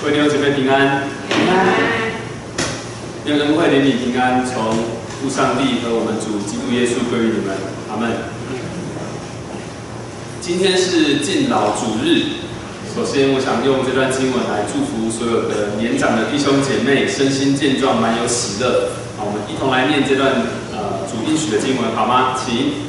各位弟兄姐妹平安，平安，愿恩惠、怜悯、平安从父上帝和我们主基督耶稣归于你们，阿门。今天是敬老主日，首先我想用这段经文来祝福所有的年长的弟兄姐妹身心健壮，满有喜乐。好，我们一同来念这段呃主应许的经文，好吗？请。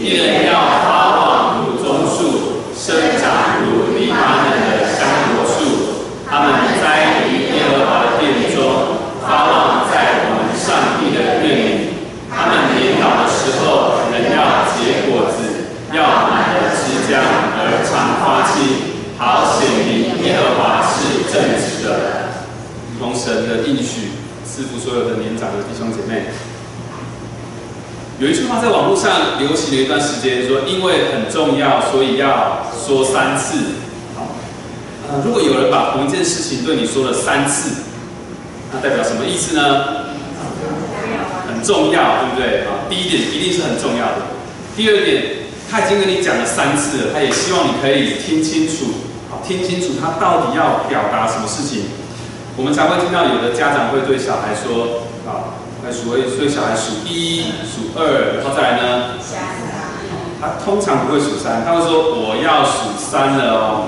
一人要发旺如棕树，生长如黎巴嫩的香柏树。他们栽于耶和华的殿中，发旺在我们上帝的院里。他们年老的时候，仍要结果子，要满了枝浆而常发青，好显明耶和华是正直的。同神的应许，赐福所有的年长的弟兄姐妹。有一句话在网络上流行了一段时间，说因为很重要，所以要说三次。好，呃，如果有人把同一件事情对你说了三次，那代表什么意思呢？很重要，对不对？啊，第一点一定是很重要的。第二点，他已经跟你讲了三次了，他也希望你可以听清楚，好，听清楚他到底要表达什么事情。我们才会听到有的家长会对小孩说，啊。那数位，所以小孩数一、数二，然后再来呢？他通常不会数三，他会说我要数三了哦。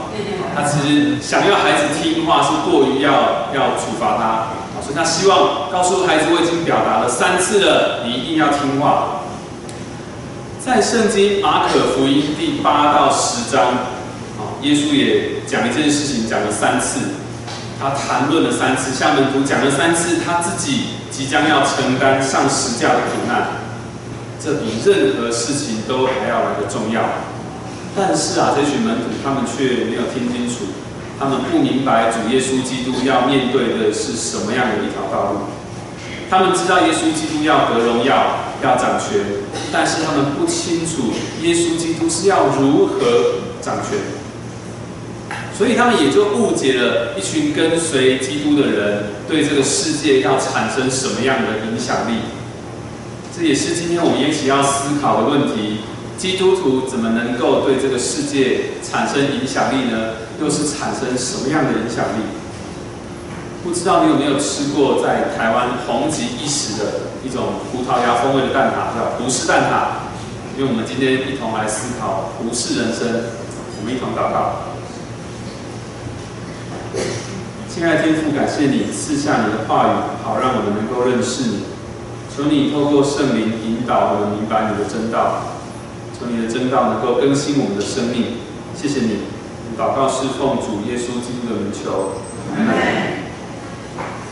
他其实想要孩子听话，是过于要要处罚他，所以他希望告诉孩子我已经表达了三次了，你一定要听话。在圣经马可福音第八到十章，啊，耶稣也讲一件事情，讲了三次，他谈论了三次，向门徒讲了三次，他自己。即将要承担上十架的苦难，这比任何事情都还要来的重要。但是啊，这群门徒他们却没有听清楚，他们不明白主耶稣基督要面对的是什么样的一条道路。他们知道耶稣基督要得荣耀，要掌权，但是他们不清楚耶稣基督是要如何掌权。所以他们也就误解了一群跟随基督的人对这个世界要产生什么样的影响力。这也是今天我们一起要思考的问题：基督徒怎么能够对这个世界产生影响力呢？又是产生什么样的影响力？不知道你有没有吃过在台湾红极一时的一种葡萄牙风味的蛋挞，叫葡式蛋挞？因为我们今天一同来思考葡式人生，我们一同祷告。亲爱的天父，感谢你赐下你的话语，好让我们能够认识你。求你透过圣灵引导我们明白你的真道，求你的真道能够更新我们的生命。谢谢你，祷告是奉主耶稣基督的名求。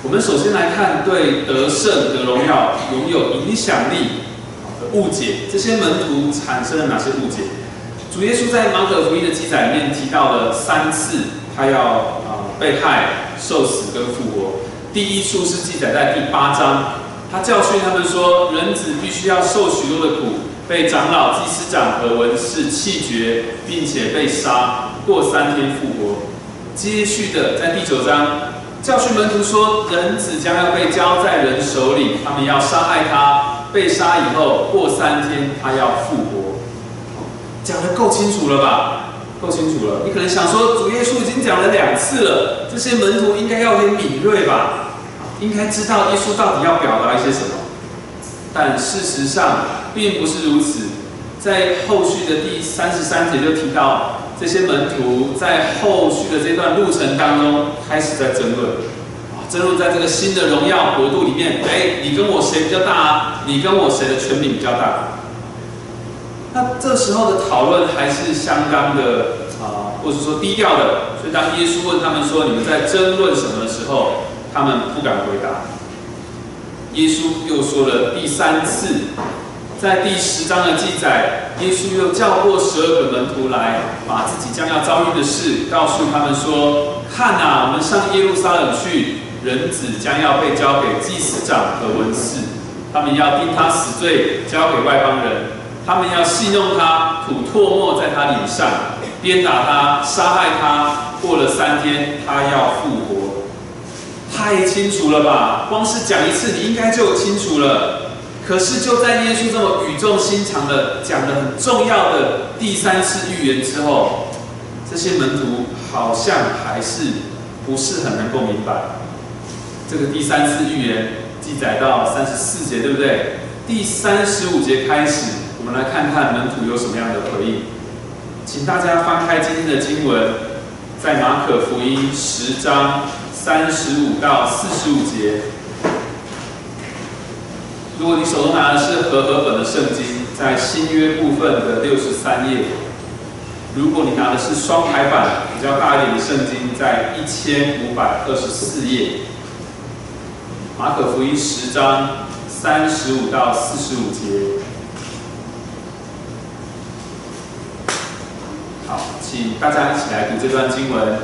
我们首先来看对得胜得荣耀、拥有影响力的误解，这些门徒产生了哪些误解？主耶稣在马可福音的记载里面提到了三次，他要。被害、受死跟复活，第一处是记载在第八章，他教训他们说，人子必须要受许多的苦，被长老、祭司长和文士弃绝，并且被杀，过三天复活。接续的在第九章，教训门徒说，人子将要被交在人手里，他们要杀害他，被杀以后过三天他要复活。讲得够清楚了吧？够清楚了，你可能想说，主耶稣已经讲了两次了，这些门徒应该要有点敏锐吧？应该知道耶稣到底要表达一些什么。但事实上并不是如此，在后续的第三十三节就提到，这些门徒在后续的这段路程当中开始在争论，啊，争论在这个新的荣耀国度里面，哎，你跟我谁比较大啊？你跟我谁的权柄比较大？那这时候的讨论还是相当的啊，或者说低调的。所以当耶稣问他们说：“你们在争论什么？”的时候，他们不敢回答。耶稣又说了第三次，在第十章的记载，耶稣又叫过十二个门徒来，把自己将要遭遇的事告诉他们说：“看啊，我们上耶路撒冷去，人子将要被交给祭司长和文士，他们要定他死罪，交给外邦人。”他们要戏弄他，吐唾沫在他脸上，鞭打他，杀害他。过了三天，他要复活。太清楚了吧？光是讲一次，你应该就清楚了。可是就在耶稣这么语重心长的讲了很重要的第三次预言之后，这些门徒好像还是不是很能够明白。这个第三次预言记载到三十四节，对不对？第三十五节开始，我们来看看门徒有什么样的回应。请大家翻开今天的经文，在马可福音十章三十五到四十五节。如果你手中拿的是和合本的圣经，在新约部分的六十三页；如果你拿的是双排版比较大一点的圣经，在一千五百二十四页。马可福音十章三十五到四十五节。好，请大家一起来读这段经文，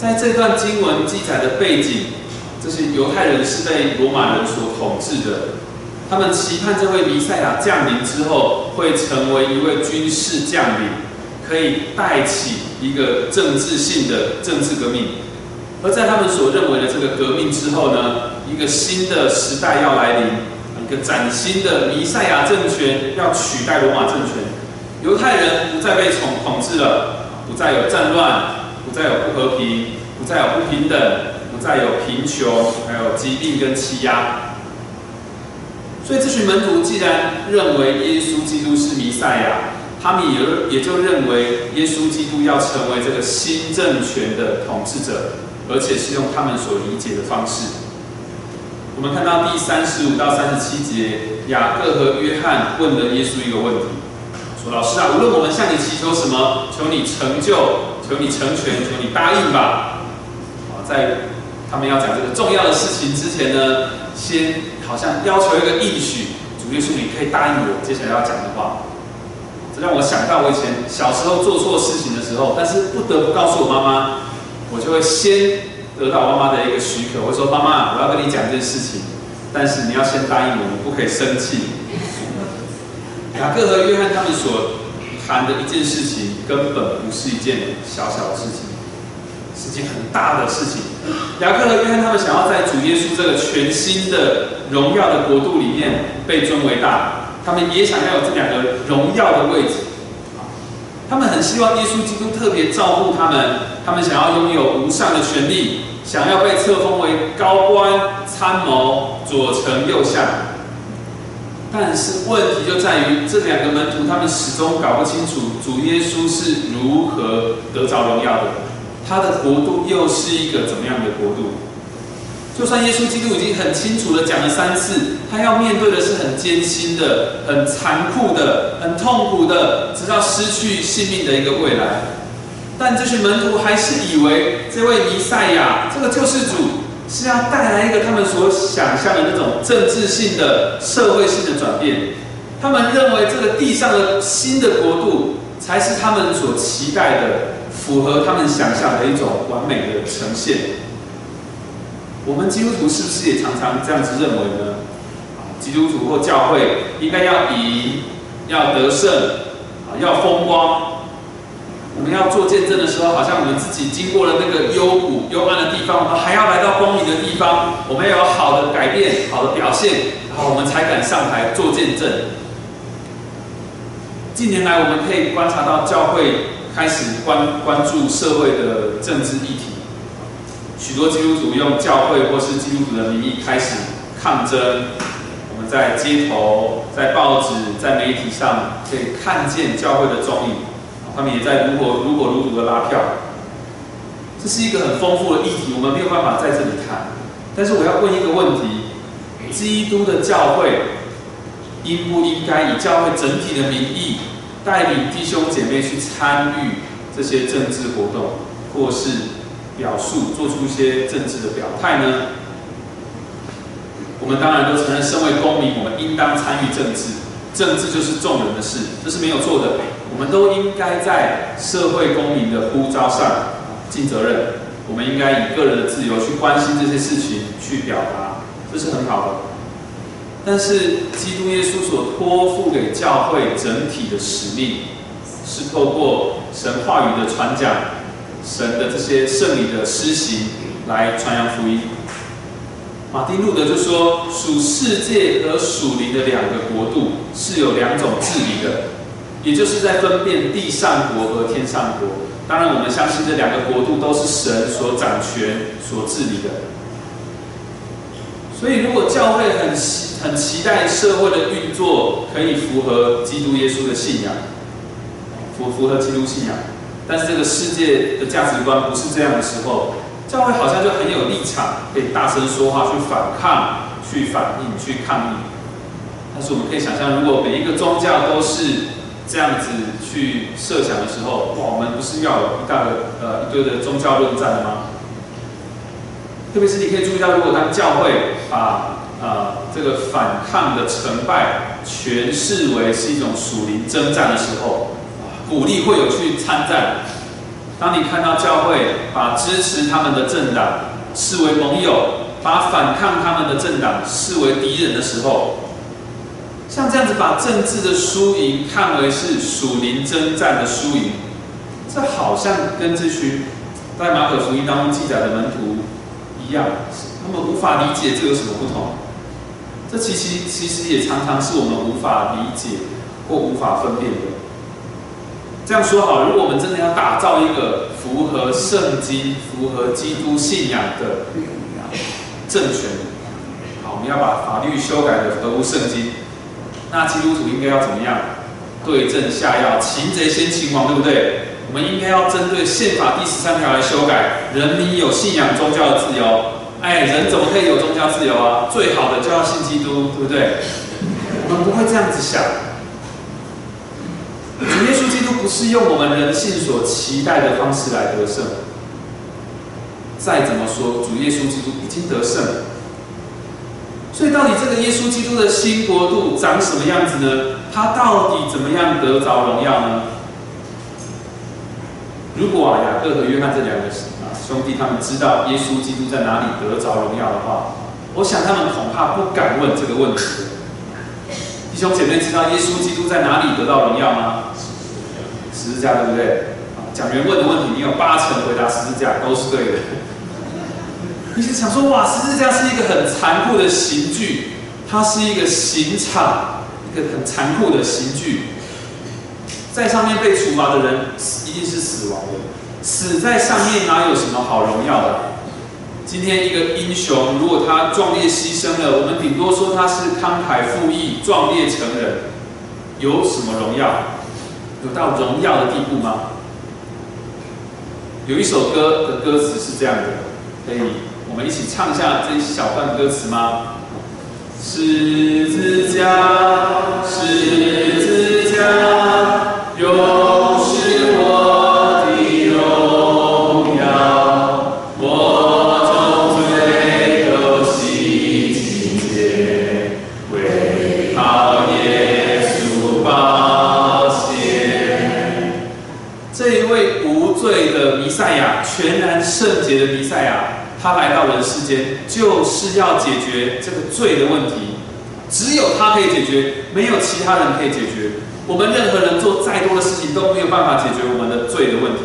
在这段经文记载的。背景，这些犹太人是被罗马人所统治的，他们期盼这位弥赛亚降临之后，会成为一位军事将领，可以带起一个政治性的政治革命。而在他们所认为的这个革命之后呢，一个新的时代要来临，一个崭新的弥赛亚政权要取代罗马政权，犹太人不再被统统治了，不再有战乱，不再有不和平，不再有不平等。不再有贫穷，还有疾病跟欺压，所以这群门徒既然认为耶稣基督是弥赛亚，他们也也就认为耶稣基督要成为这个新政权的统治者，而且是用他们所理解的方式。我们看到第三十五到三十七节，雅各和约翰问了耶稣一个问题，说：“老师啊，无论我们向你祈求什么，求你成就，求你成全，求你答应吧。”啊，在。他们要讲这个重要的事情之前呢，先好像要求一个应许，主耶稣，你可以答应我接下来要讲的话。这让我想到我以前小时候做错事情的时候，但是不得不告诉我妈妈，我就会先得到妈妈的一个许可，我说妈妈，我要跟你讲一件事情，但是你要先答应我，你不可以生气。雅各和约翰他们所谈的一件事情，根本不是一件小小的事情。是件很大的事情。雅各和约翰他们想要在主耶稣这个全新的荣耀的国度里面被尊为大，他们也想要有这两个荣耀的位置。他们很希望耶稣基督特别照顾他们，他们想要拥有无上的权利，想要被册封为高官、参谋、左丞、右相。但是问题就在于这两个门徒，他们始终搞不清楚主耶稣是如何得着荣耀的。他的国度又是一个怎么样的国度？就算耶稣基督已经很清楚的讲了三次，他要面对的是很艰辛的、很残酷的、很痛苦的，直到失去性命的一个未来。但这群门徒还是以为这位弥赛亚、这个救世主是要带来一个他们所想象的那种政治性的、社会性的转变。他们认为这个地上的新的国度才是他们所期待的，符合他们想象的一种完美的呈现。我们基督徒是不是也常常这样子认为呢？基督徒或教会应该要以，要得胜，啊，要风光。我们要做见证的时候，好像我们自己经过了那个幽谷、幽暗的地方，我们还要来到光明的地方。我们要有好的改变、好的表现，然后我们才敢上台做见证。近年来，我们可以观察到教会开始关关注社会的政治议题，许多基督徒用教会或是基督徒的名义开始抗争。我们在街头、在报纸、在媒体上可以看见教会的踪影，他们也在如火如火如荼的拉票。这是一个很丰富的议题，我们没有办法在这里谈。但是我要问一个问题：基督的教会应不应该以教会整体的名义？带领弟兄姐妹去参与这些政治活动，或是表述做出一些政治的表态呢？我们当然都承认，身为公民，我们应当参与政治。政治就是众人的事，这是没有错的。我们都应该在社会公民的呼召上尽责任。我们应该以个人的自由去关心这些事情，去表达，这是很好的。但是，基督耶稣所托付给教会整体的使命，是透过神话语的传讲、神的这些圣礼的施行来传扬福音。马丁路德就说：“属世界和属灵的两个国度是有两种治理的，也就是在分辨地上国和天上国。当然，我们相信这两个国度都是神所掌权、所治理的。所以，如果教会很……”很期待社会的运作可以符合基督耶稣的信仰，符符合基督信仰。但是这个世界的价值观不是这样的时候，教会好像就很有立场，可以大声说话，去反抗、去反应、去抗议。但是我们可以想象，如果每一个宗教都是这样子去设想的时候，哇，我们不是要有一大的呃一堆的宗教论战的吗？特别是你可以注意到，如果当教会把啊，这个反抗的成败全视为是一种属灵征战的时候，鼓励会有去参战。当你看到教会把支持他们的政党视为盟友，把反抗他们的政党视为敌人的时候，像这样子把政治的输赢看为是属灵征战的输赢，这好像跟这群在马可福音当中记载的门徒一样，他们无法理解这有什么不同。这其实其实也常常是我们无法理解或无法分辨的。这样说好，如果我们真的要打造一个符合圣经、符合基督信仰的政权，好，我们要把法律修改的合乎圣经，那基督徒应该要怎么样？对症下药，擒贼先擒王，对不对？我们应该要针对宪法第十三条来修改，人民有信仰宗教的自由。哎，人怎么可以有宗教自由啊？最好的就要信基督，对不对？我们不会这样子想。主耶稣基督不是用我们人性所期待的方式来得胜。再怎么说，主耶稣基督已经得胜。所以，到底这个耶稣基督的新国度长什么样子呢？他到底怎么样得着荣耀呢？如果啊，雅各和约翰这两个啊兄弟他们知道耶稣基督在哪里得着荣耀的话，我想他们恐怕不敢问这个问题。弟兄姐妹知道耶稣基督在哪里得到荣耀吗？十字架，对不对？啊讲员问的问题，你有八成回答十字架都是对的。你是想说，哇，十字架是一个很残酷的刑具，它是一个刑场，一个很残酷的刑具，在上面被处罚的人一定是死亡的。死在上面哪有什么好荣耀的？今天一个英雄，如果他壮烈牺牲了，我们顶多说他是慷慨赴义、壮烈成人，有什么荣耀？有到荣耀的地步吗？有一首歌的歌词是这样的，可以我们一起唱一下这一小段歌词吗？十字架，十字架，他来到人世间，就是要解决这个罪的问题。只有他可以解决，没有其他人可以解决。我们任何人做再多的事情都没有办法解决我们的罪的问题。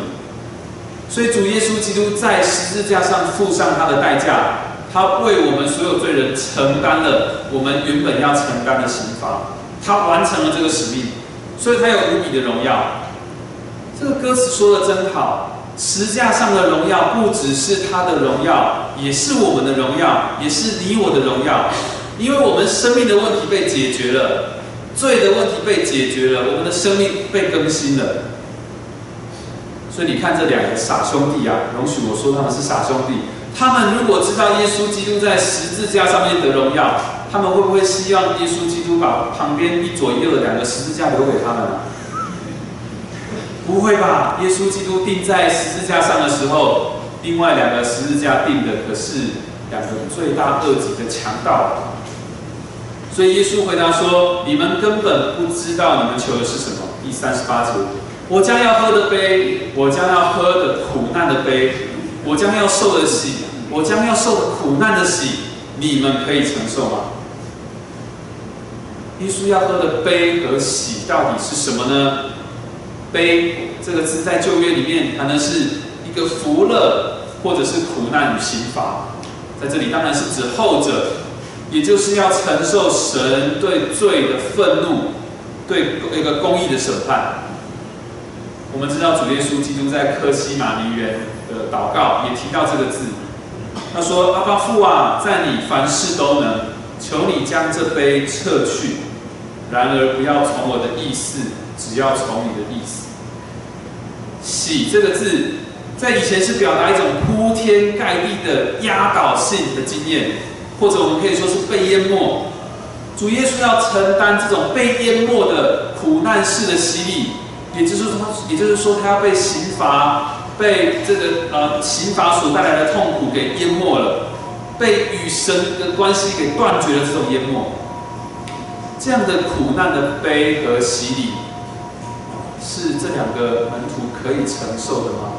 所以主耶稣基督在十字架上付上他的代价，他为我们所有罪人承担了我们原本要承担的刑罚，他完成了这个使命，所以他有无比的荣耀。这个歌词说的真好，十字架上的荣耀不只是他的荣耀，也是我们的荣耀，也是你我的荣耀。因为我们生命的问题被解决了，罪的问题被解决了，我们的生命被更新了。所以你看这两个傻兄弟啊，容许我说他们是傻兄弟。他们如果知道耶稣基督在十字架上面的荣耀，他们会不会希望耶稣基督把旁边一左一右的两个十字架留给他们呢？不会吧？耶稣基督钉在十字架上的时候，另外两个十字架钉的可是两个罪大恶极的强盗。所以耶稣回答说：“你们根本不知道你们求的是什么。”第三十八节：“我将要喝的杯，我将要喝的苦难的杯，我将要受的喜，我将要受的苦难的喜，你们可以承受吗？”耶稣要喝的杯和喜到底是什么呢？杯这个字在旧约里面谈的是一个福乐，或者是苦难与刑罚，在这里当然是指后者。也就是要承受神对罪的愤怒，对一个公义的审判。我们知道主耶稣基督在克西马尼园的祷告也提到这个字，他说：“阿爸父啊，在你凡事都能，求你将这杯撤去，然而不要从我的意思，只要从你的意思。”喜这个字，在以前是表达一种铺天盖地的压倒性的经验。或者我们可以说是被淹没，主耶稣要承担这种被淹没的苦难式的洗礼，也就是说，也就是说，他要被刑罚，被这个呃刑罚所带来的痛苦给淹没了，被与神的关系给断绝了这种淹没。这样的苦难的悲和洗礼，是这两个门徒可以承受的吗？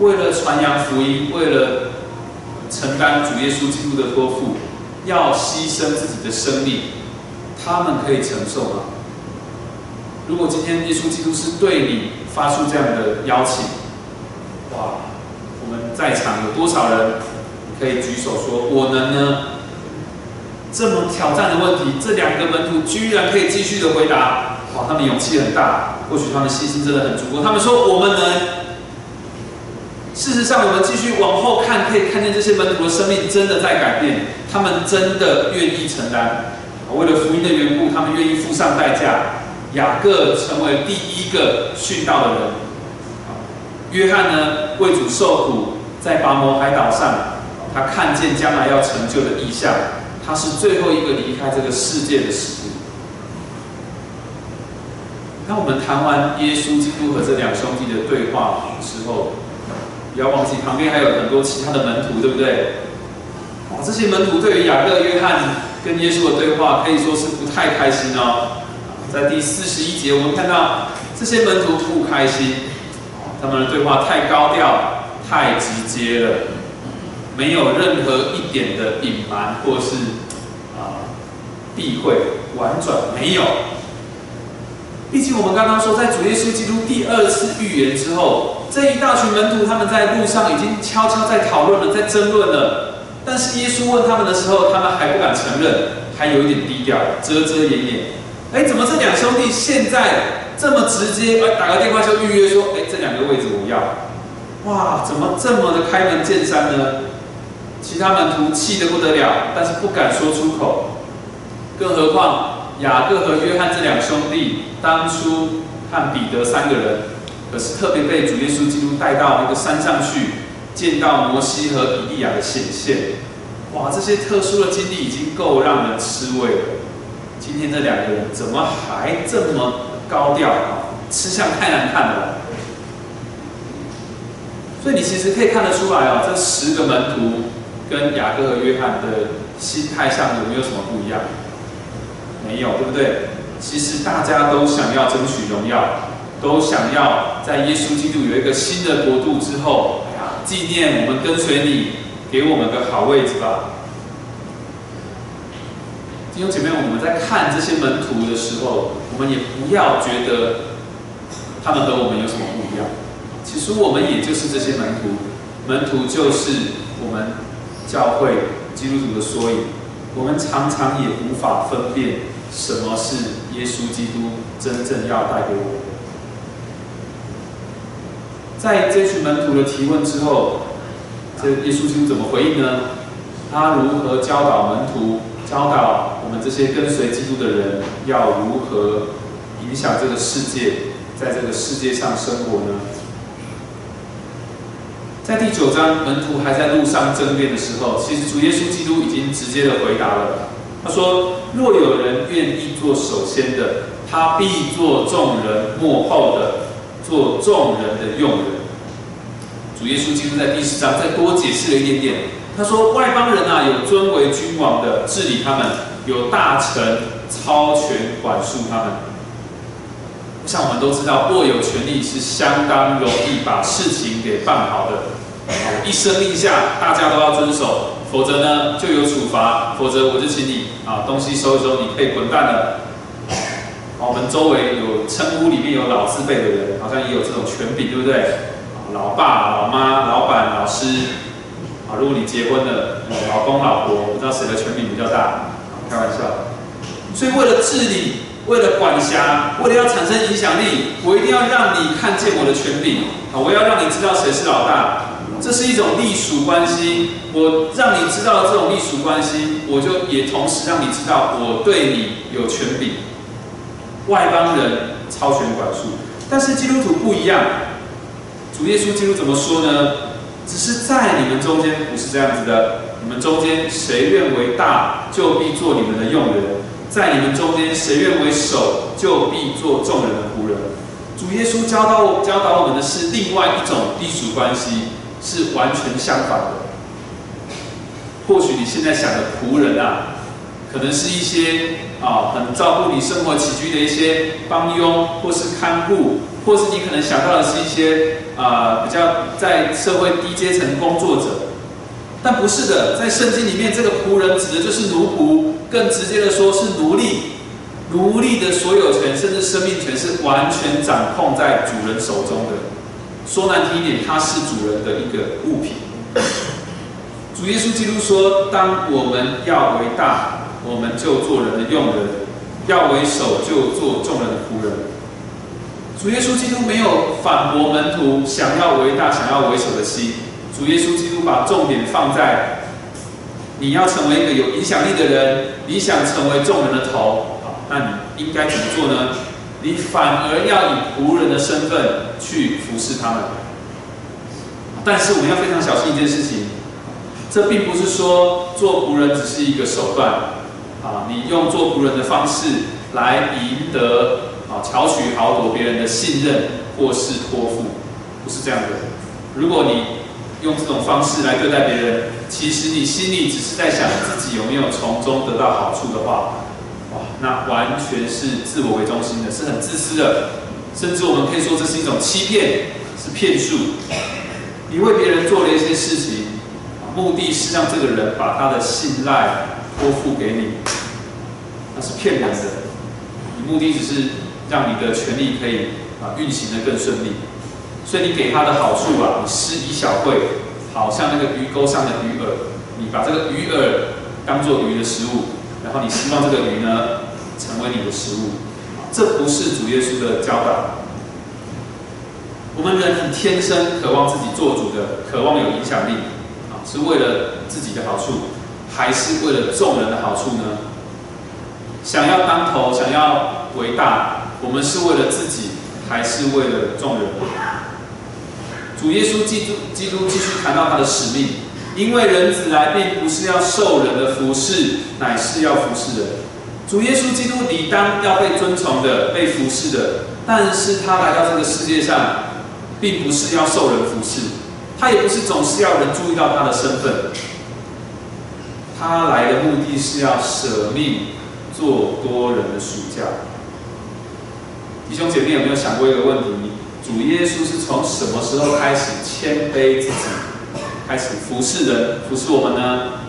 为了传扬福音，为了。承担主耶稣基督的托付，要牺牲自己的生命，他们可以承受吗？如果今天耶稣基督是对你发出这样的邀请，哇，我们在场有多少人可以举手说我能呢？这么挑战的问题，这两个门徒居然可以继续的回答，哇，他们勇气很大，或许他们信心真的很足够。他们说我们能。事实上，我们继续往后看，可以看见这些门徒的生命真的在改变。他们真的愿意承担，为了福音的缘故，他们愿意付上代价。雅各成为第一个殉道的人。约翰呢，为主受苦，在拔摩海岛上，他看见将来要成就的意象。他是最后一个离开这个世界的使徒。当我们谈完耶稣基督和这两兄弟的对话之后，不要忘记，旁边还有很多其他的门徒，对不对？哇，这些门徒对于雅各、约翰跟耶稣的对话，可以说是不太开心哦。在第四十一节，我们看到这些门徒不开心，他们的对话太高调、太直接了，没有任何一点的隐瞒或是啊避讳、婉转，没有。毕竟我们刚刚说，在主耶稣基督第二次预言之后。这一大群门徒，他们在路上已经悄悄在讨论了，在争论了。但是耶稣问他们的时候，他们还不敢承认，还有一点低调，遮遮掩掩。哎，怎么这两兄弟现在这么直接？哎，打个电话就预约说，哎，这两个位置我要。哇，怎么这么的开门见山呢？其他门徒气得不得了，但是不敢说出口。更何况雅各和约翰这两兄弟，当初和彼得三个人。可是特别被主耶稣基督带到那个山上去，见到摩西和以利亚的显现，哇！这些特殊的经历已经够让人吃味了。今天这两个人怎么还这么高调啊？吃相太难看了。所以你其实可以看得出来哦，这十个门徒跟雅各和约翰的心态上有没有什么不一样？没有，对不对？其实大家都想要争取荣耀。都想要在耶稣基督有一个新的国度之后，纪念我们跟随你，给我们个好位置吧。弟兄姐妹，我们在看这些门徒的时候，我们也不要觉得他们和我们有什么不一样。其实我们也就是这些门徒，门徒就是我们教会基督徒的缩影。我们常常也无法分辨什么是耶稣基督真正要带给我们。在这群门徒的提问之后，这耶稣基督怎么回应呢？他如何教导门徒，教导我们这些跟随基督的人，要如何影响这个世界，在这个世界上生活呢？在第九章，门徒还在路上争辩的时候，其实主耶稣基督已经直接的回答了。他说：“若有人愿意做首先的，他必做众人幕后的，做众人的用人。”主耶稣基督在第十章再多解释了一点点。他说：“外邦人啊，有尊为君王的治理他们，有大臣超权管束他们。像我们都知道，握有权力是相当容易把事情给办好的。一声令下，大家都要遵守，否则呢就有处罚，否则我就请你啊东西收一收，你可以滚蛋了。我们周围有称呼里面有老字辈的人，好像也有这种权柄，对不对？老爸、老妈、老板、老师。啊，如果你结婚了，老公、老婆，不知道谁的权柄比较大？开玩笑。所以为了治理。为了管辖，为了要产生影响力，我一定要让你看见我的权柄啊！我要让你知道谁是老大，这是一种隶属关系。我让你知道这种隶属关系，我就也同时让你知道我对你有权柄。外邦人超权管束，但是基督徒不一样。主耶稣基督怎么说呢？只是在你们中间不是这样子的。你们中间谁愿为大，就必做你们的用人。在你们中间，谁愿为首，就必做众人的仆人。主耶稣教导教导我们的是另外一种隶属关系，是完全相反的。或许你现在想的仆人啊，可能是一些啊很照顾你生活起居的一些帮佣，或是看护，或是你可能想到的是一些啊比较在社会低阶层工作者。但不是的，在圣经里面，这个仆人指的就是奴仆。更直接的说，是奴隶，奴隶的所有权甚至生命权是完全掌控在主人手中的。说难听一点，它是主人的一个物品。主耶稣基督说：“当我们要为大，我们就做人的用人；要为首，就做众人的仆人。”主耶稣基督没有反驳门徒想要为大、想要为首的心。主耶稣基督把重点放在。你要成为一个有影响力的人，你想成为众人的头，那你应该怎么做呢？你反而要以仆人的身份去服侍他们。但是我们要非常小心一件事情，这并不是说做仆人只是一个手段，啊，你用做仆人的方式来赢得啊，巧取豪夺别人的信任或是托付，不是这样的。如果你用这种方式来对待别人，其实你心里只是在想自己有没有从中得到好处的话，那完全是自我为中心的，是很自私的，甚至我们可以说这是一种欺骗，是骗术。你为别人做了一些事情，目的是让这个人把他的信赖托付给你，那是骗人的。你目的只是让你的权利可以啊运行的更顺利。所以你给他的好处啊，你施以小惠，好像那个鱼钩上的鱼饵，你把这个鱼饵当做鱼的食物，然后你希望这个鱼呢成为你的食物，这不是主耶稣的教导。我们人很天生渴望自己做主的，渴望有影响力啊，是为了自己的好处，还是为了众人的好处呢？想要当头，想要伟大，我们是为了自己，还是为了众人？主耶稣基督基督继续谈到他的使命，因为人子来并不是要受人的服侍，乃是要服侍人。主耶稣基督理当要被尊崇的、被服侍的，但是他来到这个世界上，并不是要受人服侍，他也不是总是要人注意到他的身份。他来的目的是要舍命做多人的暑假。弟兄姐妹有没有想过一个问题？主耶稣是从什么时候开始谦卑自己，开始服侍人、服侍我们呢？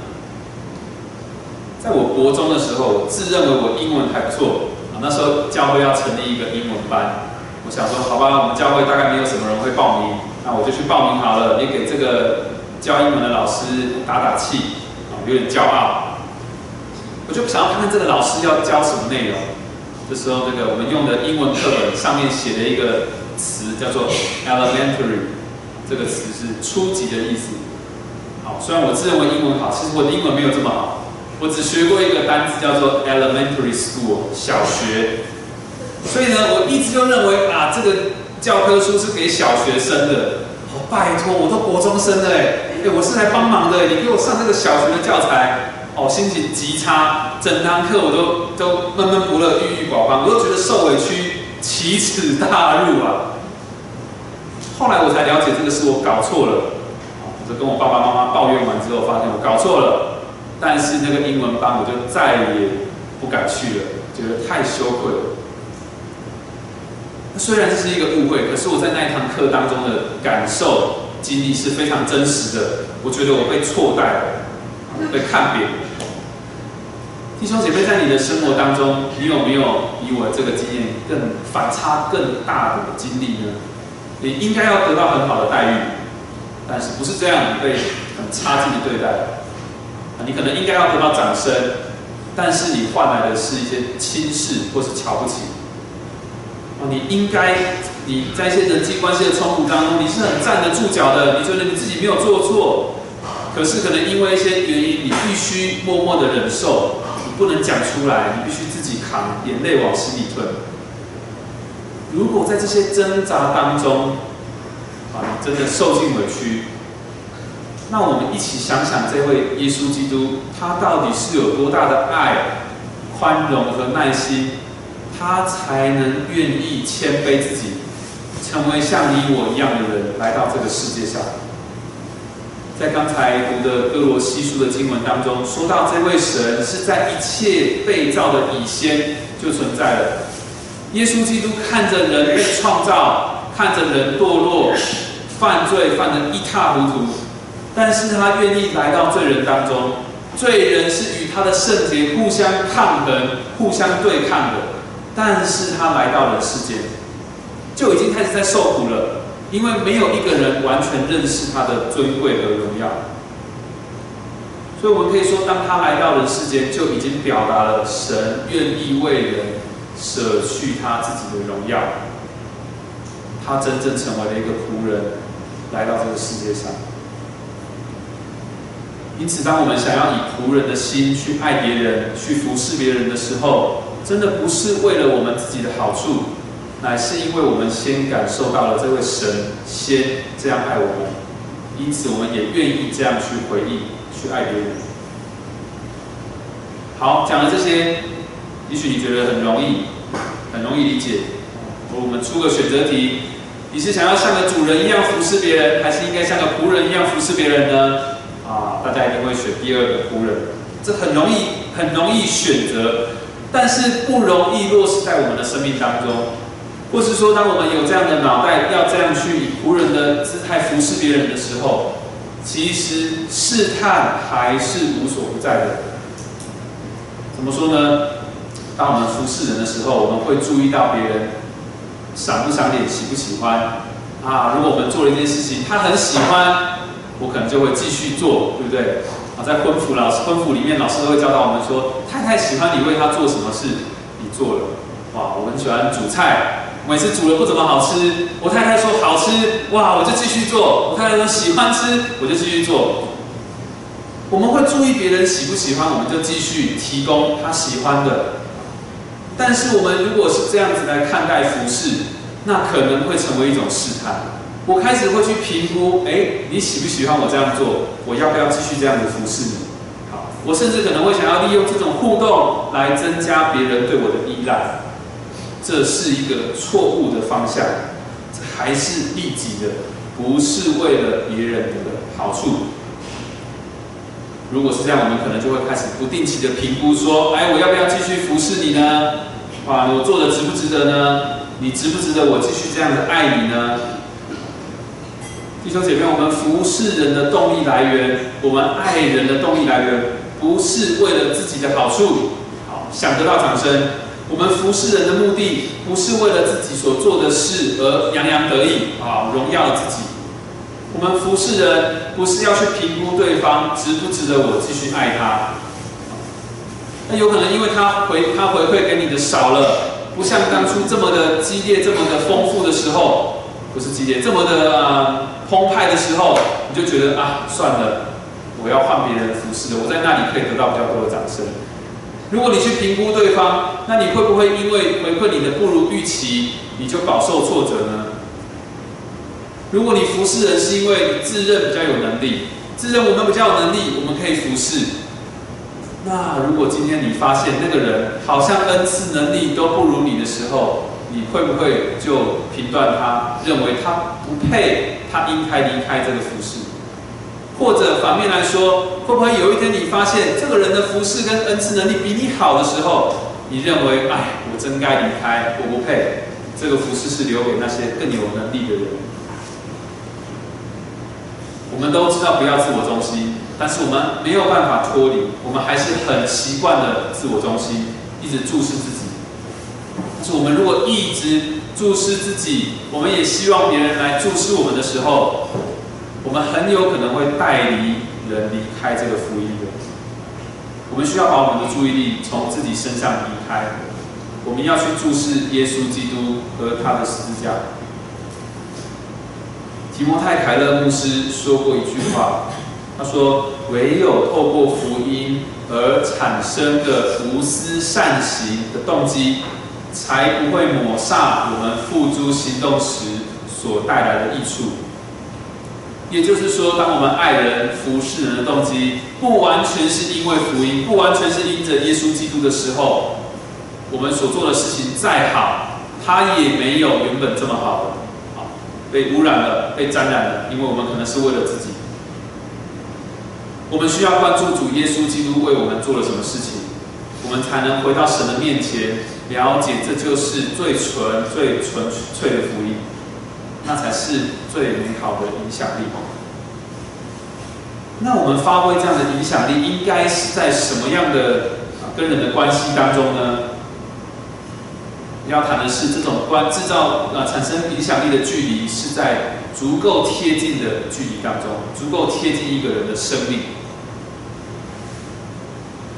在我国中的时候，我自认为我英文还不错啊。那时候教会要成立一个英文班，我想说，好吧，我们教会大概没有什么人会报名，那我就去报名好了，也给这个教英文的老师打打气啊，有点骄傲。我就想要看看这个老师要教什么内容。这时候，这个我们用的英文课本上面写了一个词，叫做 elementary，这个词是初级的意思。好，虽然我自认为英文好，其实我的英文没有这么好。我只学过一个单词叫做 elementary school 小学，所以呢，我一直就认为啊，这个教科书是给小学生的。哦，拜托，我都国中生了哎，哎，我是来帮忙的，你给我上这个小学的教材，哦，心情极差，整堂课我都都闷闷不乐，郁郁寡欢，我都觉得受委屈，奇耻大辱啊。后来我才了解，这个是我搞错了。我就跟我爸爸妈妈抱怨完之后，发现我搞错了。但是那个英文班我就再也不敢去了，觉得太羞愧了。虽然这是一个误会，可是我在那一堂课当中的感受经历是非常真实的。我觉得我被错待了，被看扁。弟兄姐妹，在你的生活当中，你有没有比我这个经验更反差更大的经历呢？你应该要得到很好的待遇，但是不是这样被很差劲的对待？你可能应该要得到掌声，但是你换来的是一些轻视或是瞧不起。啊，你应该你在一些人际关系的冲突当中，你是很站得住脚的，你觉得你自己没有做错，可是可能因为一些原因，你必须默默的忍受，你不能讲出来，你必须自己扛，眼泪往心里吞。如果在这些挣扎当中，啊，你真的受尽委屈。那我们一起想想，这位耶稣基督，他到底是有多大的爱、宽容和耐心，他才能愿意谦卑自己，成为像你我一样的人，来到这个世界上。在刚才读的哥罗西书的经文当中，说到这位神是在一切被造的以先就存在了。耶稣基督看着人被创造，看着人堕落、犯罪，犯得一塌糊涂。但是他愿意来到罪人当中，罪人是与他的圣洁互相抗衡、互相对抗的。但是他来到了世间，就已经开始在受苦了，因为没有一个人完全认识他的尊贵和荣耀。所以，我们可以说，当他来到了世间，就已经表达了神愿意为人舍去他自己的荣耀。他真正成为了一个仆人，来到这个世界上。因此，当我们想要以仆人的心去爱别人、去服侍别人的时候，真的不是为了我们自己的好处，乃是因为我们先感受到了这位神先这样爱我们，因此我们也愿意这样去回应、去爱别人。好，讲了这些，也许你觉得很容易、很容易理解。我们出个选择题：你是想要像个主人一样服侍别人，还是应该像个仆人一样服侍别人呢？啊，大家一定会选第二个仆人，这很容易，很容易选择，但是不容易落实在我们的生命当中。或是说，当我们有这样的脑袋，要这样去以仆人的姿态服侍别人的时候，其实试探还是无所不在的。怎么说呢？当我们服侍人的时候，我们会注意到别人赏不赏脸，喜不喜欢。啊，如果我们做了一件事情，他很喜欢。我可能就会继续做，对不对？啊，在婚服老师婚服里面，老师都会教导我们说，太太喜欢你为她做什么事，你做了。哇，我很喜欢煮菜，每次煮了不怎么好吃，我太太说好吃，哇，我就继续做。我太太说喜欢吃，我就继续做。我们会注意别人喜不喜欢，我们就继续提供他喜欢的。但是我们如果是这样子来看待服饰，那可能会成为一种试探。我开始会去评估，哎，你喜不喜欢我这样做？我要不要继续这样子服侍你？好，我甚至可能会想要利用这种互动来增加别人对我的依赖，这是一个错误的方向，这还是利己的，不是为了别人的好处。如果是这样，我们可能就会开始不定期的评估，说，哎，我要不要继续服侍你呢？啊，我做的值不值得呢？你值不值得我继续这样子爱你呢？弟兄姐妹，我们服侍人的动力来源，我们爱人的动力来源，不是为了自己的好处，好想得到掌声。我们服侍人的目的，不是为了自己所做的事而洋洋得意，啊，荣耀自己。我们服侍人，不是要去评估对方值不值得我继续爱他。那有可能因为他回他回馈给你的少了，不像当初这么的激烈、这么的丰富的时候，不是激烈，这么的澎湃的时候，你就觉得啊，算了，我要换别人服侍了。我在那里可以得到比较多的掌声。如果你去评估对方，那你会不会因为回馈你的不如预期，你就饱受挫折呢？如果你服侍人是因为自认比较有能力，自认我们比较有能力，我们可以服侍。那如果今天你发现那个人好像恩赐能力都不如你的时候，你会不会就评断他，认为他不配，他应该离开这个服侍？或者反面来说，会不会有一天你发现这个人的服饰跟恩赐能力比你好的时候，你认为，哎，我真该离开，我不配，这个服饰是留给那些更有能力的人。我们都知道不要自我中心，但是我们没有办法脱离，我们还是很习惯的自我中心，一直注视自己。但是我们如果一直注视自己，我们也希望别人来注视我们的时候。我们很有可能会带离人离开这个福音的。我们需要把我们的注意力从自己身上离开，我们要去注视耶稣基督和他的十字架。提摩太凯勒牧师说过一句话，他说：“唯有透过福音而产生的无私善行的动机，才不会抹煞我们付诸行动时所带来的益处。”也就是说，当我们爱人、服侍人的动机不完全是因为福音，不完全是因着耶稣基督的时候，我们所做的事情再好，它也没有原本这么好的，好被污染了、被沾染了，因为我们可能是为了自己。我们需要关注主耶稣基督为我们做了什么事情，我们才能回到神的面前，了解这就是最纯、最纯粹的福音。那才是最美好的影响力。那我们发挥这样的影响力，应该是在什么样的跟人的关系当中呢？要谈的是这种关制造啊产生影响力的距离，是在足够贴近的距离当中，足够贴近一个人的生命。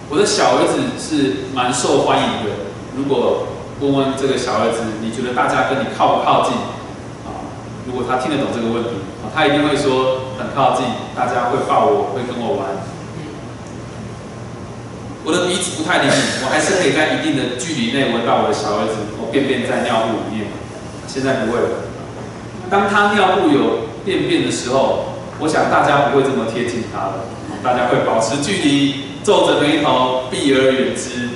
我的小儿子是蛮受欢迎的。如果问问这个小儿子，你觉得大家跟你靠不靠近？啊如果他听得懂这个问题，啊，他一定会说很靠近，大家会抱我，会跟我玩。我的鼻子不太灵敏，我还是可以在一定的距离内闻到我的小儿子我便便在尿布里面。现在不会了。当他尿布有便便的时候，我想大家不会这么贴近他了，大家会保持距离，皱着眉头，避而远之。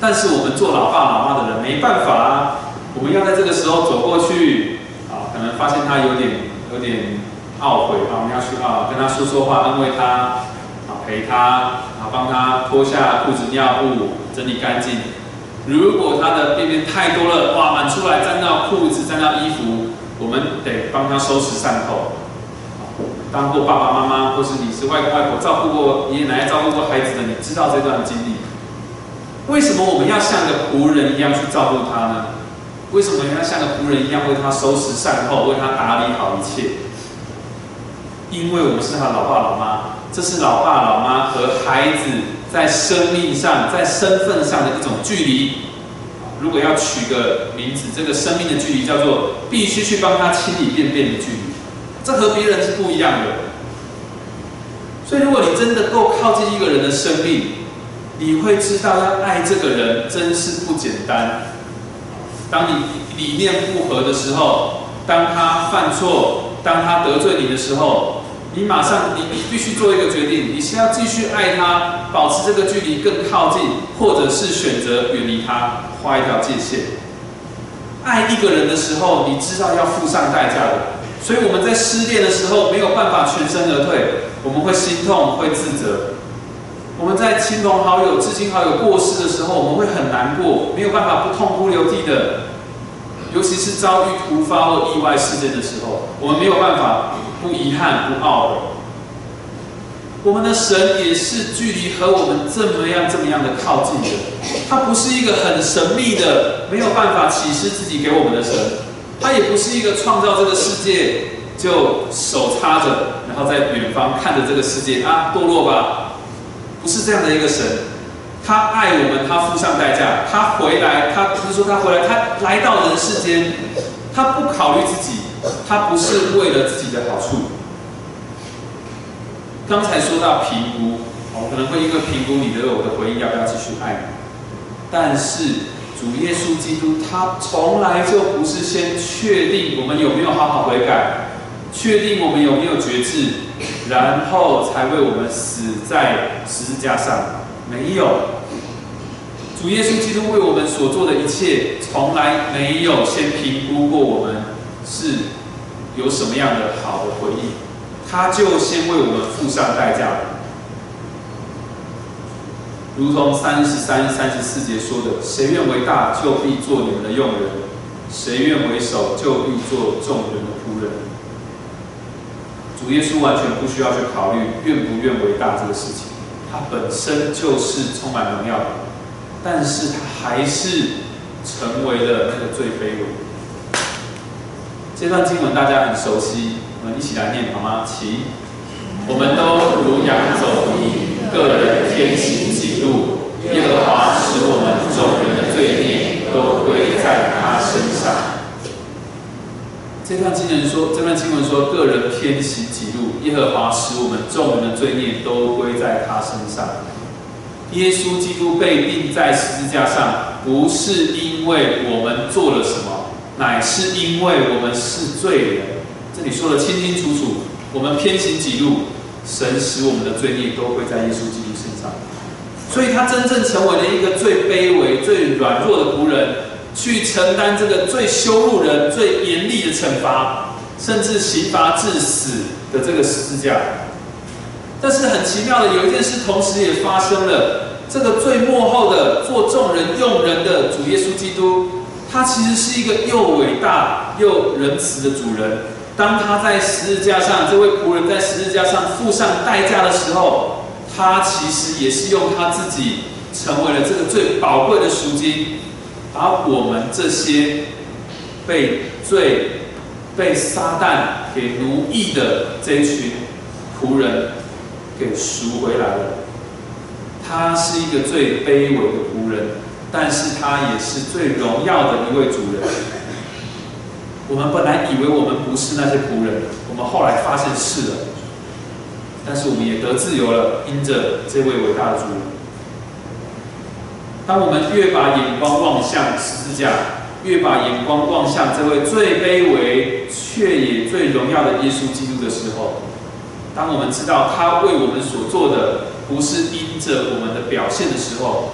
但是我们做老爸老妈的人没办法啊，我们要在这个时候走过去啊。可能发现他有点有点懊悔啊，我们要去啊跟他说说话，安慰他，啊陪他，啊帮他脱下裤子尿布，整理干净。如果他的便便太多了，哇满出来沾到裤子沾到衣服，我们得帮他收拾善后。当过爸爸妈妈，或是你是外公外婆照顾过爷爷奶奶照顾过孩子的，你知道这段经历。为什么我们要像个仆人一样去照顾他呢？为什么要像个仆人一样为他收拾善后，为他打理好一切？因为我们是他老爸老妈，这是老爸老妈和孩子在生命上、在身份上的一种距离。如果要取个名字，这个生命的距离叫做必须去帮他清理便便的距离，这和别人是不一样的。所以，如果你真的够靠近一个人的生命，你会知道要爱这个人真是不简单。当你理念不合的时候，当他犯错，当他得罪你的时候，你马上你你必须做一个决定：你是要继续爱他，保持这个距离更靠近，或者是选择远离他，画一条界限。爱一个人的时候，你知道要付上代价的。所以我们在失恋的时候没有办法全身而退，我们会心痛，会自责。我们在亲朋好友、至亲好友过世的时候，我们会很难过，没有办法不痛哭流涕的。尤其是遭遇突发或意外事件的时候，我们没有办法不遗憾、不懊悔。我们的神也是距离和我们这么样、这么样的靠近的，他不是一个很神秘的、没有办法启示自己给我们的神，他也不是一个创造这个世界就手插着，然后在远方看着这个世界啊堕落吧，不是这样的一个神。他爱我们，他付上代价，他回来，他不是说他回来，他来到人世间，他不考虑自己，他不是为了自己的好处。刚才说到评估，我可能会因为评估你对我的回应，要不要继续爱你？但是主耶稣基督，他从来就不是先确定我们有没有好好悔改，确定我们有没有觉知，然后才为我们死在十字架上。没有，主耶稣基督为我们所做的一切，从来没有先评估过我们是有什么样的好的回应，他就先为我们付上代价了。如同三十三、三十四节说的：“谁愿为大，就必做你们的用人；谁愿为首，就必做众人的仆人。”主耶稣完全不需要去考虑愿不愿为大这个事情。他本身就是充满荣耀的，但是他还是成为了那个最卑微。这段经文大家很熟悉，我们一起来念好吗？起，我们都如羊走迷，个人天行己路，耶和华使我们众人的罪孽都归在他身上。这段经文说，这段经文说，个人偏行己路，耶和华使我们众人的罪孽都归在他身上。耶稣基督被钉在十字架上，不是因为我们做了什么，乃是因为我们是罪人。这里说的清清楚楚，我们偏行己路，神使我们的罪孽都归在耶稣基督身上。所以他真正成为了一个最卑微、最软弱的仆人。去承担这个最羞辱人、最严厉的惩罚，甚至刑罚致死的这个十字架。但是很奇妙的，有一件事同时也发生了。这个最幕后的做众人用人的主耶稣基督，他其实是一个又伟大又仁慈的主人。当他在十字架上，这位仆人在十字架上付上代价的时候，他其实也是用他自己成为了这个最宝贵的赎金。把我们这些被罪、被撒旦给奴役的这群仆人给赎回来了。他是一个最卑微的仆人，但是他也是最荣耀的一位主人。我们本来以为我们不是那些仆人，我们后来发现是了。但是我们也得自由了，因着这位伟大的主人。当我们越把眼光望向十字架，越把眼光望向这位最卑微却也最荣耀的耶稣基督的时候，当我们知道他为我们所做的不是因着我们的表现的时候，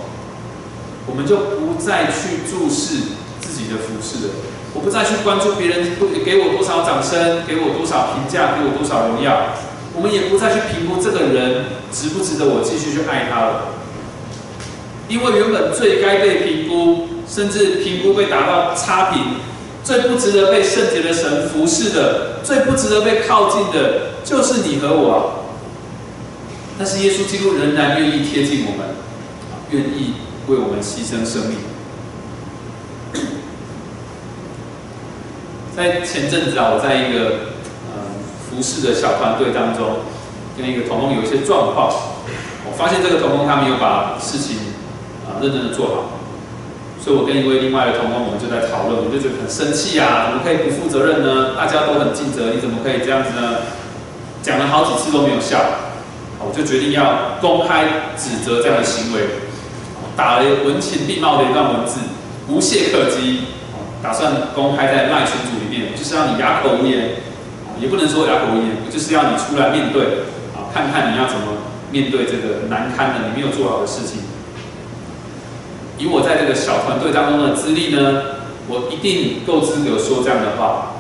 我们就不再去注视自己的服饰了。我不再去关注别人给我多少掌声，给我多少评价，给我多少荣耀。我们也不再去评估这个人值不值得我继续去爱他了。因为原本最该被评估，甚至评估被达到差评，最不值得被圣洁的神服侍的，最不值得被靠近的，就是你和我。但是耶稣基督仍然愿意贴近我们，愿意为我们牺牲生命。在前阵子啊，我在一个呃服侍的小团队当中，跟一个同工有一些状况，我发现这个同工他没有把事情。认真的做好，所以我跟一位另外的同工，我们就在讨论，我就觉得很生气啊，怎么可以不负责任呢？大家都很尽责，你怎么可以这样子呢？讲了好几次都没有效，我就决定要公开指责这样的行为，打了文情并茂的一段文字，无懈可击，打算公开在赖群组里面，就是要你哑口无言，也不能说哑口无言，就是要你出来面对，啊，看看你要怎么面对这个难堪的你没有做好的事情。以我在这个小团队当中的资历呢，我一定够资格说这样的话，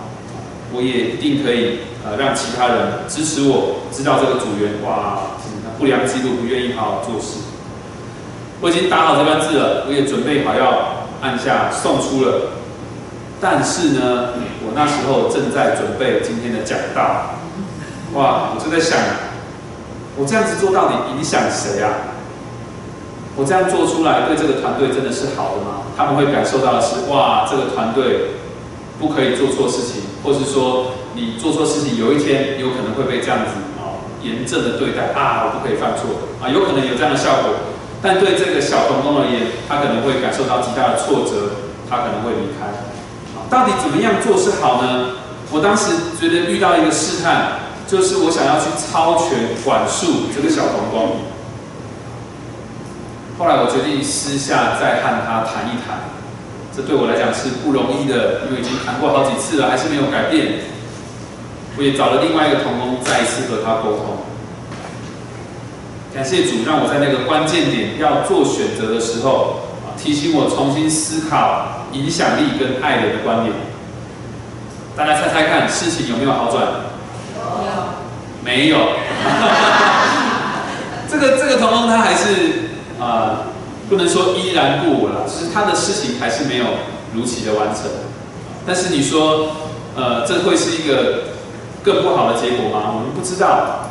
我也一定可以呃让其他人支持我，知道这个组员哇，不良记录不愿意好好做事。我已经打好这段字了，我也准备好要按下送出了。但是呢，我那时候正在准备今天的讲道，哇，我就在想，我这样子做到底影响谁啊？我这样做出来对这个团队真的是好的吗？他们会感受到的是，哇，这个团队不可以做错事情，或是说你做错事情，有一天有可能会被这样子啊严正的对待啊，我不可以犯错啊，有可能有这样的效果。但对这个小童工而言，他可能会感受到极大的挫折，他可能会离开。到底怎么样做是好呢？我当时觉得遇到一个试探，就是我想要去超权管束这个小童工。后来我决定私下再和他谈一谈，这对我来讲是不容易的，因为已经谈过好几次了，还是没有改变。我也找了另外一个同工，再一次和他沟通。感谢主，让我在那个关键点要做选择的时候，啊，提醒我重新思考影响力跟爱人的观点。大家猜猜看，事情有没有好转？没有。这个这个同工他还是啊，不能说依然故我了，就是他的事情还是没有如期的完成。但是你说，呃，这会是一个更不好的结果吗？我们不知道。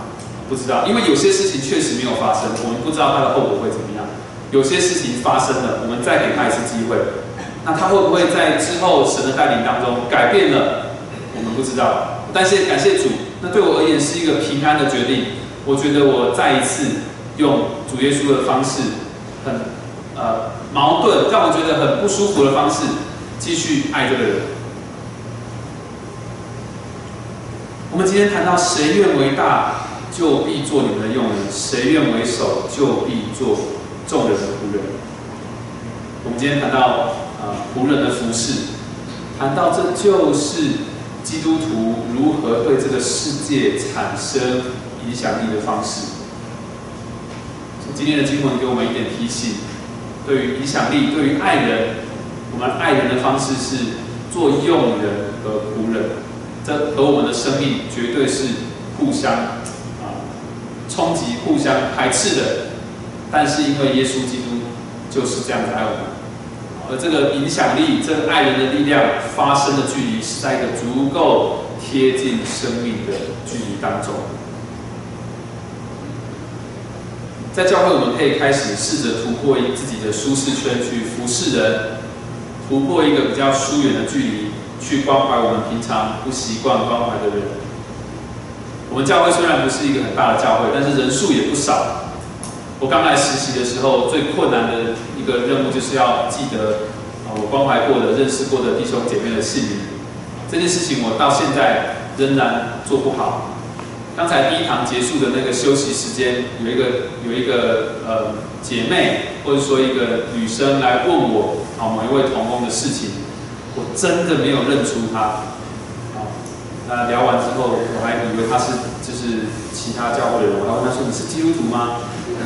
不知道，因为有些事情确实没有发生，我们不知道它的后果会怎么样。有些事情发生了，我们再给他一次机会，那他会不会在之后神的带领当中改变了？我们不知道。但是感谢主，那对我而言是一个平安的决定。我觉得我再一次用主耶稣的方式，很呃矛盾，让我觉得很不舒服的方式，继续爱这个人。我们今天谈到谁愿为大？就必做你们的用人，谁愿为首，就必做众人的仆人。我们今天谈到啊仆人的服饰，谈到这就是基督徒如何对这个世界产生影响力的方式。今天的经文给我们一点提醒：对于影响力，对于爱人，我们爱人的方式是做用人和仆人，这和我们的生命绝对是互相啊。冲击、互相排斥的，但是因为耶稣基督就是这样子爱我们，而这个影响力、这个爱人的力量发生的距离是在一个足够贴近生命的距离当中。在教会，我们可以开始试着突破自己的舒适圈，去服侍人，突破一个比较疏远的距离，去关怀我们平常不习惯关怀的人。我们教会虽然不是一个很大的教会，但是人数也不少。我刚来实习的时候，最困难的一个任务就是要记得啊，我关怀过的、认识过的弟兄姐妹的姓名。这件事情我到现在仍然做不好。刚才第一堂结束的那个休息时间，有一个有一个呃姐妹，或者说一个女生来问我啊某一位同工的事情，我真的没有认出她。那聊完之后，我还以为他是就是其他教会的人，我还问他说：“你是基督徒吗？”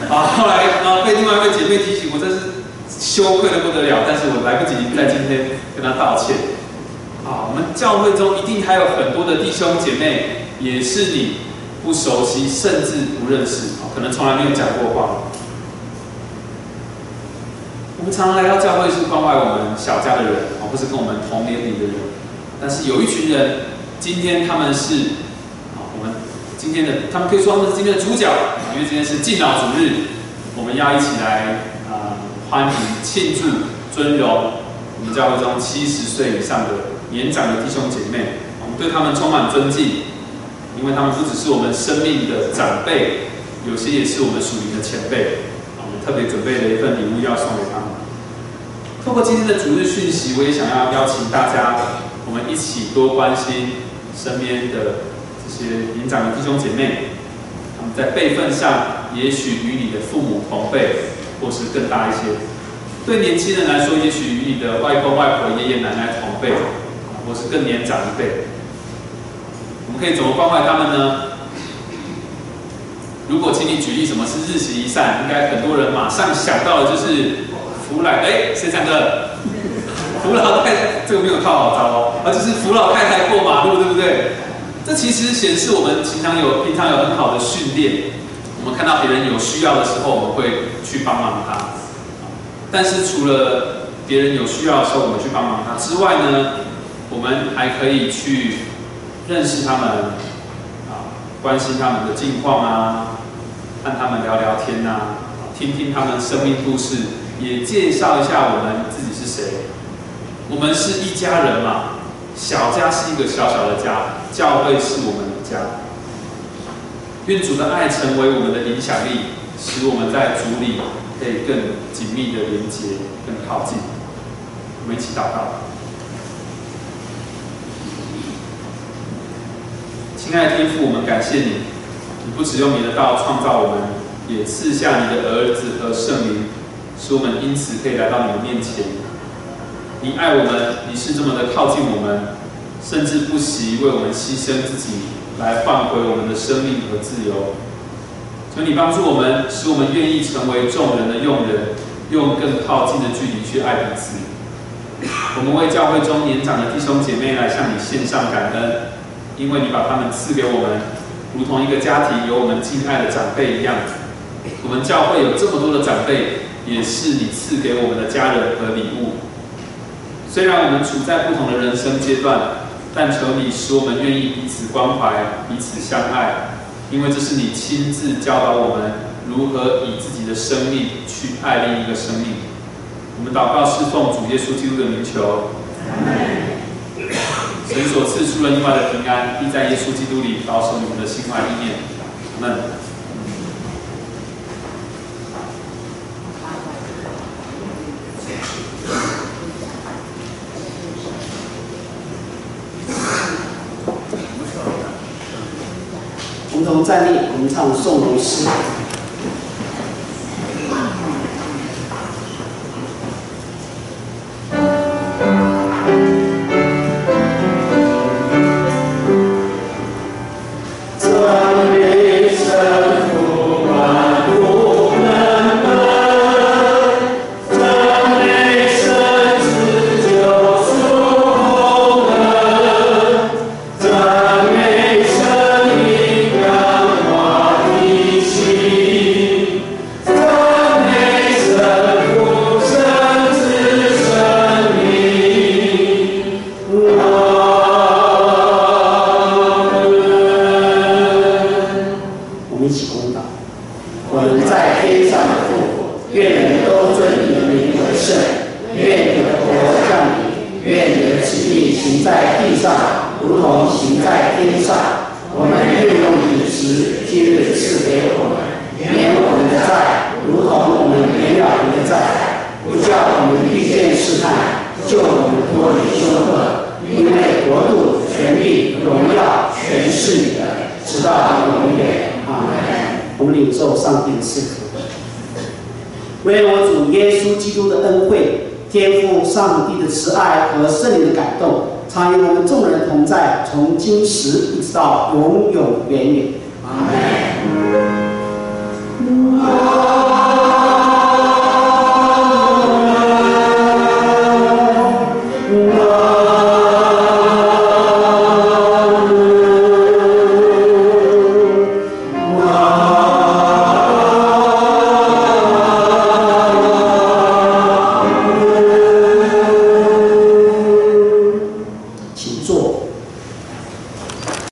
啊，后来啊被另外一位姐妹提醒，我真是羞愧的不得了，但是我来不及在今天跟他道歉。啊，我们教会中一定还有很多的弟兄姐妹，也是你不熟悉，甚至不认识，可能从来没有讲过话。我们常常来到教会是关怀我们小家的人，啊，或是跟我们同年龄的人，但是有一群人。今天他们是，我们今天的他们可以说他们是今天的主角，因为今天是敬老主日，我们要一起来啊欢迎庆祝尊荣我们教会中七十岁以上的年长的弟兄姐妹，我们对他们充满尊敬，因为他们不只是我们生命的长辈，有些也是我们属灵的前辈，我们特别准备了一份礼物要送给他们。透过今天的主日讯息，我也想要邀请大家，我们一起多关心。身边的这些年长的弟兄姐妹，他们在辈分上也许与你的父母同辈，或是更大一些；对年轻人来说，也许与你的外公外婆、爷爷奶奶同辈，或是更年长一辈。我们可以怎么关怀他们呢？如果请你举例什么是日行一善，应该很多人马上想到的就是扶来，哎，谁讲的？扶老太太，这个没有套好招哦，而就是扶老太太过马路，对不对？这其实显示我们平常有平常有很好的训练。我们看到别人有需要的时候，我们会去帮忙他。但是除了别人有需要的时候我们去帮忙他之外呢，我们还可以去认识他们，啊，关心他们的近况啊，和他们聊聊天呐，听听他们生命故事，也介绍一下我们自己是谁。我们是一家人嘛，小家是一个小小的家，教会是我们的家。愿主的爱成为我们的影响力，使我们在主里可以更紧密的连接、更靠近。我们一起祷告。亲爱的天父，我们感谢你，你不只用你的道创造我们，也赐下你的儿子和圣灵，使我们因此可以来到你的面前。你爱我们，你是这么的靠近我们，甚至不惜为我们牺牲自己，来换回我们的生命和自由。求你帮助我们，使我们愿意成为众人的用人，用更靠近的距离去爱彼此。我们为教会中年长的弟兄姐妹来向你献上感恩。因为你把他们赐给我们，如同一个家庭有我们敬爱的长辈一样。我们教会有这么多的长辈，也是你赐给我们的家人和礼物。虽然我们处在不同的人生阶段，但求你使我们愿意彼此关怀、彼此相爱，因为这是你亲自教导我们如何以自己的生命去爱另一个生命。我们祷告侍奉主耶稣基督的名求。神所赐出了意外的平安，并在耶稣基督里保守你们的心怀意念。我们，同同站立，我们唱颂读诗。